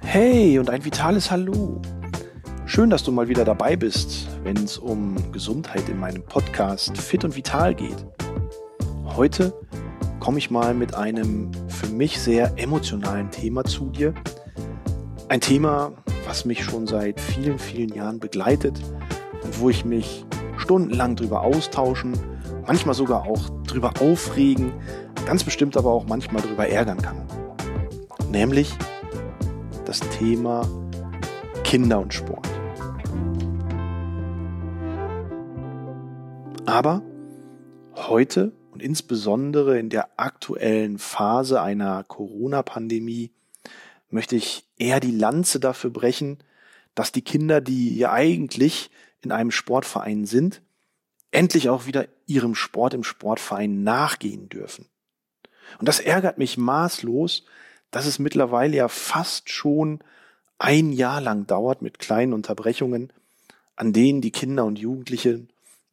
Hey und ein vitales Hallo. Schön, dass du mal wieder dabei bist, wenn es um Gesundheit in meinem Podcast Fit und Vital geht. Heute komme ich mal mit einem für mich sehr emotionalen Thema zu dir. Ein Thema, was mich schon seit vielen, vielen Jahren begleitet und wo ich mich stundenlang drüber austauschen, manchmal sogar auch drüber aufregen, ganz bestimmt aber auch manchmal drüber ärgern kann. Nämlich das Thema Kinder und Sport. Aber heute und insbesondere in der aktuellen Phase einer Corona-Pandemie möchte ich eher die Lanze dafür brechen, dass die Kinder, die ja eigentlich in einem Sportverein sind, endlich auch wieder ihrem Sport im Sportverein nachgehen dürfen. Und das ärgert mich maßlos, dass es mittlerweile ja fast schon ein Jahr lang dauert mit kleinen Unterbrechungen, an denen die Kinder und Jugendlichen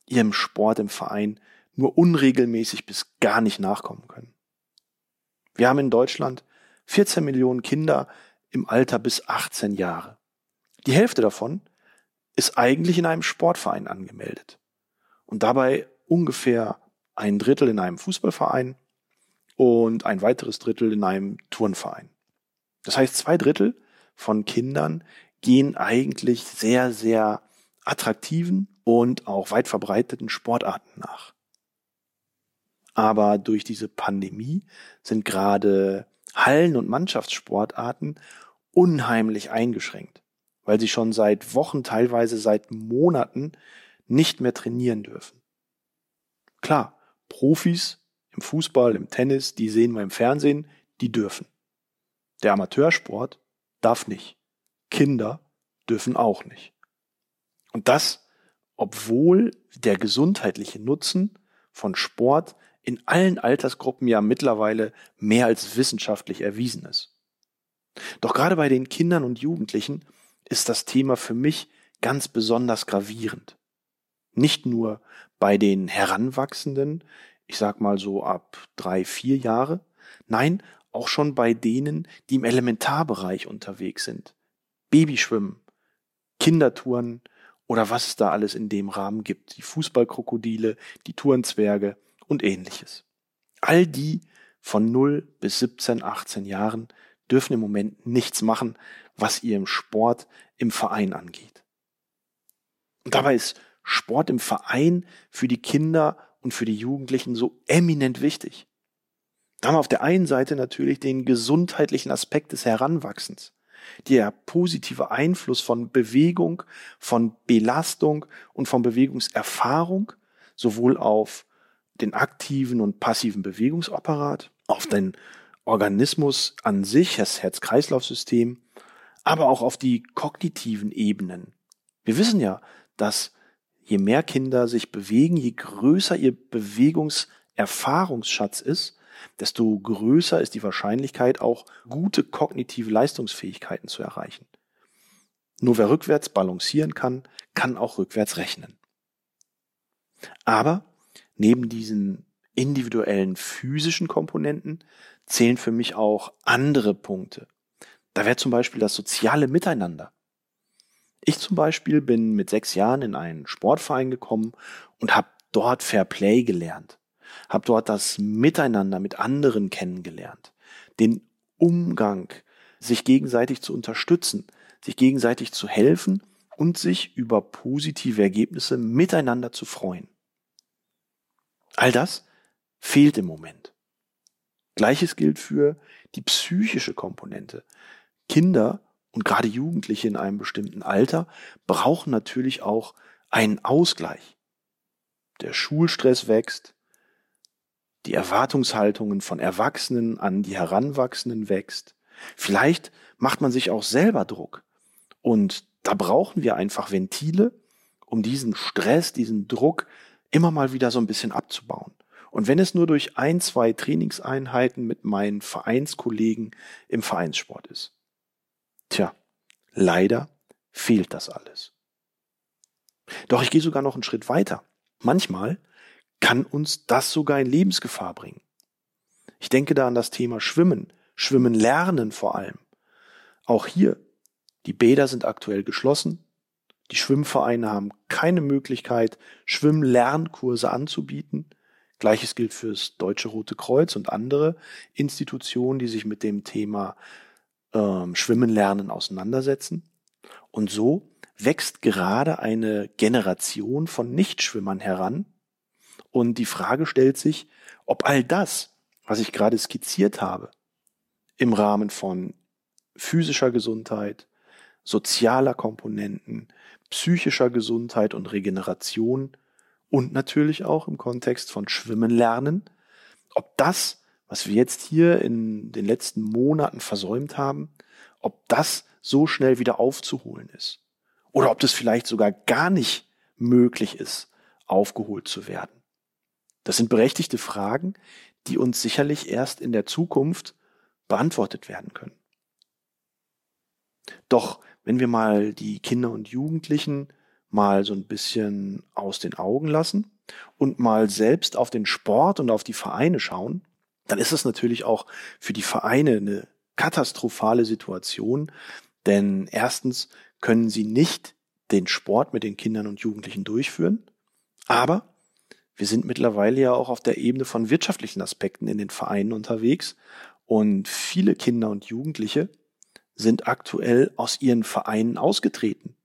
ihrem Sport im Verein nur unregelmäßig bis gar nicht nachkommen können. Wir haben in Deutschland 14 Millionen Kinder im Alter bis 18 Jahre. Die Hälfte davon ist eigentlich in einem Sportverein angemeldet. Und dabei ungefähr ein Drittel in einem Fußballverein und ein weiteres Drittel in einem Turnverein. Das heißt, zwei Drittel von Kindern gehen eigentlich sehr, sehr attraktiven und auch weit verbreiteten Sportarten nach. Aber durch diese Pandemie sind gerade Hallen- und Mannschaftssportarten unheimlich eingeschränkt, weil sie schon seit Wochen, teilweise seit Monaten nicht mehr trainieren dürfen. Klar, Profis im Fußball, im Tennis, die sehen wir im Fernsehen, die dürfen. Der Amateursport darf nicht. Kinder dürfen auch nicht. Und das, obwohl der gesundheitliche Nutzen von Sport in allen Altersgruppen ja mittlerweile mehr als wissenschaftlich erwiesen ist. Doch gerade bei den Kindern und Jugendlichen ist das Thema für mich ganz besonders gravierend. Nicht nur bei den Heranwachsenden, ich sag mal so ab drei, vier Jahre. Nein, auch schon bei denen, die im Elementarbereich unterwegs sind. Babyschwimmen, Kindertouren oder was es da alles in dem Rahmen gibt. Die Fußballkrokodile, die Tourenzwerge und ähnliches. All die von 0 bis 17, 18 Jahren dürfen im Moment nichts machen, was ihr im Sport im Verein angeht. Und dabei ist Sport im Verein für die Kinder und für die Jugendlichen so eminent wichtig. Da haben wir auf der einen Seite natürlich den gesundheitlichen Aspekt des Heranwachsens, der positive Einfluss von Bewegung, von Belastung und von Bewegungserfahrung sowohl auf den aktiven und passiven Bewegungsapparat, auf den Organismus an sich, das Herz-Kreislauf-System, aber auch auf die kognitiven Ebenen. Wir wissen ja, dass je mehr Kinder sich bewegen, je größer ihr Bewegungserfahrungsschatz ist, desto größer ist die Wahrscheinlichkeit, auch gute kognitive Leistungsfähigkeiten zu erreichen. Nur wer rückwärts balancieren kann, kann auch rückwärts rechnen. Aber neben diesen individuellen physischen Komponenten zählen für mich auch andere Punkte. Da wäre zum Beispiel das soziale Miteinander. Ich zum Beispiel bin mit sechs Jahren in einen Sportverein gekommen und habe dort Fair Play gelernt, habe dort das Miteinander mit anderen kennengelernt, den Umgang, sich gegenseitig zu unterstützen, sich gegenseitig zu helfen und sich über positive Ergebnisse miteinander zu freuen. All das fehlt im Moment. Gleiches gilt für die psychische Komponente. Kinder und gerade Jugendliche in einem bestimmten Alter brauchen natürlich auch einen Ausgleich. Der Schulstress wächst, die Erwartungshaltungen von Erwachsenen an die Heranwachsenden wächst. Vielleicht macht man sich auch selber Druck. Und da brauchen wir einfach Ventile, um diesen Stress, diesen Druck immer mal wieder so ein bisschen abzubauen. Und wenn es nur durch ein, zwei Trainingseinheiten mit meinen Vereinskollegen im Vereinssport ist. Tja, leider fehlt das alles. Doch ich gehe sogar noch einen Schritt weiter. Manchmal kann uns das sogar in Lebensgefahr bringen. Ich denke da an das Thema Schwimmen, Schwimmen lernen vor allem. Auch hier, die Bäder sind aktuell geschlossen. Die Schwimmvereine haben keine Möglichkeit, Schwimmlernkurse anzubieten. Gleiches gilt fürs Deutsche Rote Kreuz und andere Institutionen, die sich mit dem Thema ähm, Schwimmen lernen auseinandersetzen. Und so wächst gerade eine Generation von Nichtschwimmern heran. Und die Frage stellt sich, ob all das, was ich gerade skizziert habe, im Rahmen von physischer Gesundheit, sozialer Komponenten, psychischer Gesundheit und Regeneration und natürlich auch im Kontext von Schwimmen lernen, ob das, was wir jetzt hier in den letzten Monaten versäumt haben, ob das so schnell wieder aufzuholen ist. Oder ob das vielleicht sogar gar nicht möglich ist, aufgeholt zu werden. Das sind berechtigte Fragen, die uns sicherlich erst in der Zukunft beantwortet werden können. Doch wenn wir mal die Kinder und Jugendlichen mal so ein bisschen aus den Augen lassen und mal selbst auf den Sport und auf die Vereine schauen, dann ist es natürlich auch für die Vereine eine katastrophale Situation, denn erstens können sie nicht den Sport mit den Kindern und Jugendlichen durchführen, aber wir sind mittlerweile ja auch auf der Ebene von wirtschaftlichen Aspekten in den Vereinen unterwegs und viele Kinder und Jugendliche sind aktuell aus ihren Vereinen ausgetreten.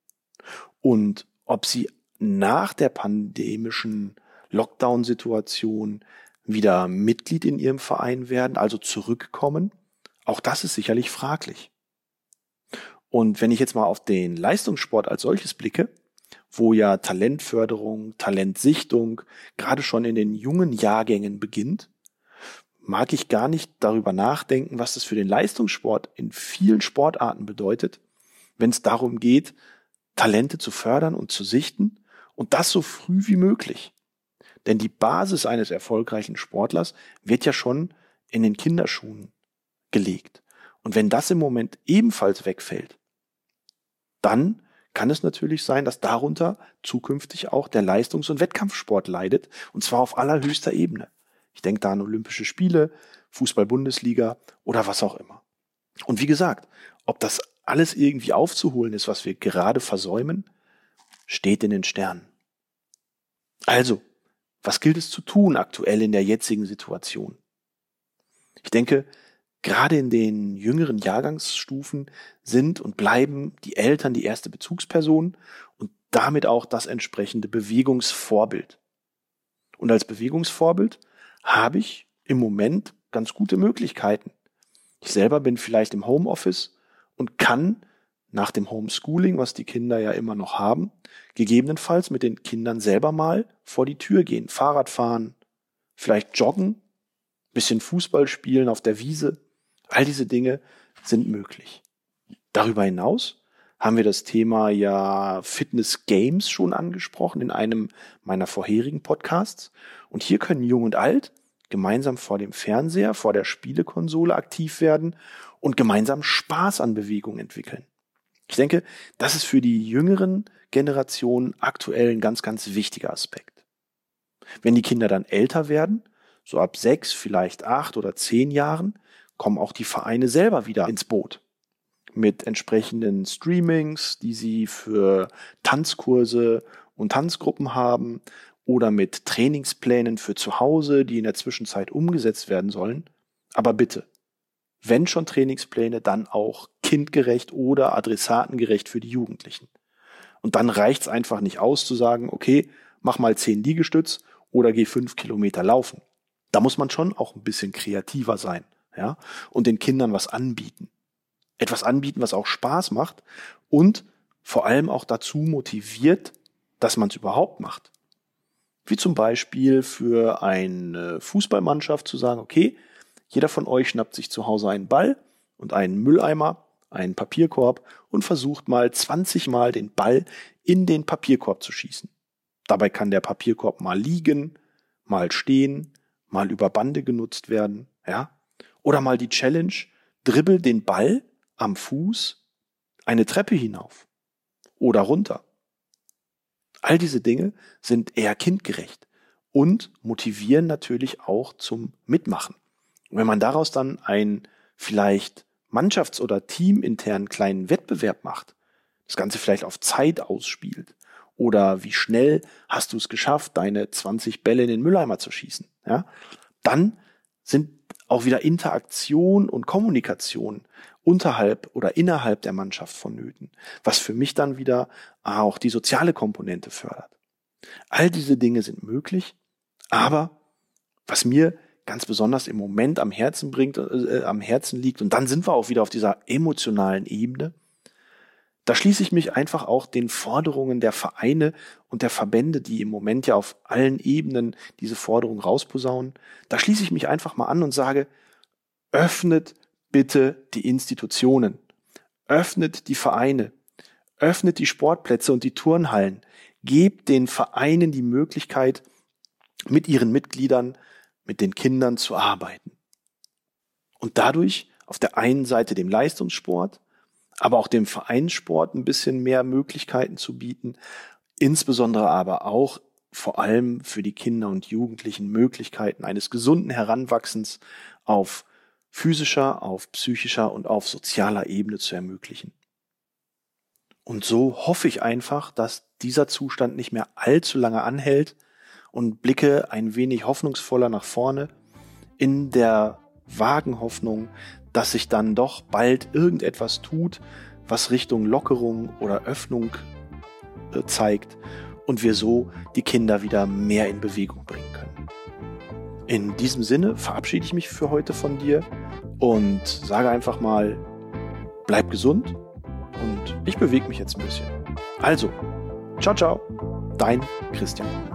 Und ob sie nach der pandemischen Lockdown-Situation wieder Mitglied in ihrem Verein werden, also zurückkommen, auch das ist sicherlich fraglich. Und wenn ich jetzt mal auf den Leistungssport als solches blicke, wo ja Talentförderung, Talentsichtung gerade schon in den jungen Jahrgängen beginnt, mag ich gar nicht darüber nachdenken, was das für den Leistungssport in vielen Sportarten bedeutet, wenn es darum geht, Talente zu fördern und zu sichten und das so früh wie möglich. Denn die Basis eines erfolgreichen Sportlers wird ja schon in den Kinderschuhen gelegt. Und wenn das im Moment ebenfalls wegfällt, dann kann es natürlich sein, dass darunter zukünftig auch der Leistungs- und Wettkampfsport leidet, und zwar auf allerhöchster Ebene. Ich denke da an Olympische Spiele, Fußball-Bundesliga oder was auch immer. Und wie gesagt, ob das alles irgendwie aufzuholen ist, was wir gerade versäumen, steht in den Sternen. Also, was gilt es zu tun aktuell in der jetzigen Situation? Ich denke, gerade in den jüngeren Jahrgangsstufen sind und bleiben die Eltern die erste Bezugsperson und damit auch das entsprechende Bewegungsvorbild. Und als Bewegungsvorbild habe ich im Moment ganz gute Möglichkeiten. Ich selber bin vielleicht im Homeoffice und kann nach dem Homeschooling, was die Kinder ja immer noch haben, gegebenenfalls mit den Kindern selber mal vor die Tür gehen, Fahrrad fahren, vielleicht joggen, bisschen Fußball spielen auf der Wiese. All diese Dinge sind möglich. Darüber hinaus haben wir das Thema ja Fitness Games schon angesprochen in einem meiner vorherigen Podcasts. Und hier können Jung und Alt gemeinsam vor dem Fernseher, vor der Spielekonsole aktiv werden und gemeinsam Spaß an Bewegung entwickeln. Ich denke, das ist für die jüngeren Generationen aktuell ein ganz, ganz wichtiger Aspekt. Wenn die Kinder dann älter werden, so ab sechs, vielleicht acht oder zehn Jahren, kommen auch die Vereine selber wieder ins Boot mit entsprechenden Streamings, die sie für Tanzkurse und Tanzgruppen haben oder mit Trainingsplänen für zu Hause, die in der Zwischenzeit umgesetzt werden sollen. Aber bitte, wenn schon Trainingspläne, dann auch kindgerecht oder adressatengerecht für die Jugendlichen. Und dann reicht's einfach nicht aus zu sagen, okay, mach mal zehn Liegestütz oder geh fünf Kilometer laufen. Da muss man schon auch ein bisschen kreativer sein, ja, und den Kindern was anbieten etwas anbieten, was auch Spaß macht und vor allem auch dazu motiviert, dass man es überhaupt macht. Wie zum Beispiel für eine Fußballmannschaft zu sagen, okay, jeder von euch schnappt sich zu Hause einen Ball und einen Mülleimer, einen Papierkorb und versucht mal 20 Mal den Ball in den Papierkorb zu schießen. Dabei kann der Papierkorb mal liegen, mal stehen, mal über Bande genutzt werden, ja? Oder mal die Challenge, dribbel den Ball am Fuß eine Treppe hinauf oder runter. All diese Dinge sind eher kindgerecht und motivieren natürlich auch zum Mitmachen. Und wenn man daraus dann einen vielleicht mannschafts- oder teaminternen kleinen Wettbewerb macht, das Ganze vielleicht auf Zeit ausspielt oder wie schnell hast du es geschafft, deine 20 Bälle in den Mülleimer zu schießen, ja, dann sind auch wieder Interaktion und Kommunikation unterhalb oder innerhalb der Mannschaft vonnöten, was für mich dann wieder auch die soziale Komponente fördert. All diese Dinge sind möglich, aber was mir ganz besonders im Moment am Herzen bringt, äh, am Herzen liegt, und dann sind wir auch wieder auf dieser emotionalen Ebene, da schließe ich mich einfach auch den Forderungen der Vereine und der Verbände, die im Moment ja auf allen Ebenen diese Forderungen rausposaunen, da schließe ich mich einfach mal an und sage, öffnet bitte die Institutionen, öffnet die Vereine, öffnet die Sportplätze und die Turnhallen, gebt den Vereinen die Möglichkeit, mit ihren Mitgliedern, mit den Kindern zu arbeiten. Und dadurch auf der einen Seite dem Leistungssport, aber auch dem Vereinssport ein bisschen mehr Möglichkeiten zu bieten, insbesondere aber auch vor allem für die Kinder und Jugendlichen Möglichkeiten eines gesunden Heranwachsens auf physischer, auf psychischer und auf sozialer Ebene zu ermöglichen. Und so hoffe ich einfach, dass dieser Zustand nicht mehr allzu lange anhält und blicke ein wenig hoffnungsvoller nach vorne in der vagen Hoffnung, dass sich dann doch bald irgendetwas tut, was Richtung Lockerung oder Öffnung äh, zeigt und wir so die Kinder wieder mehr in Bewegung bringen können. In diesem Sinne verabschiede ich mich für heute von dir und sage einfach mal, bleib gesund und ich bewege mich jetzt ein bisschen. Also, ciao, ciao, dein Christian.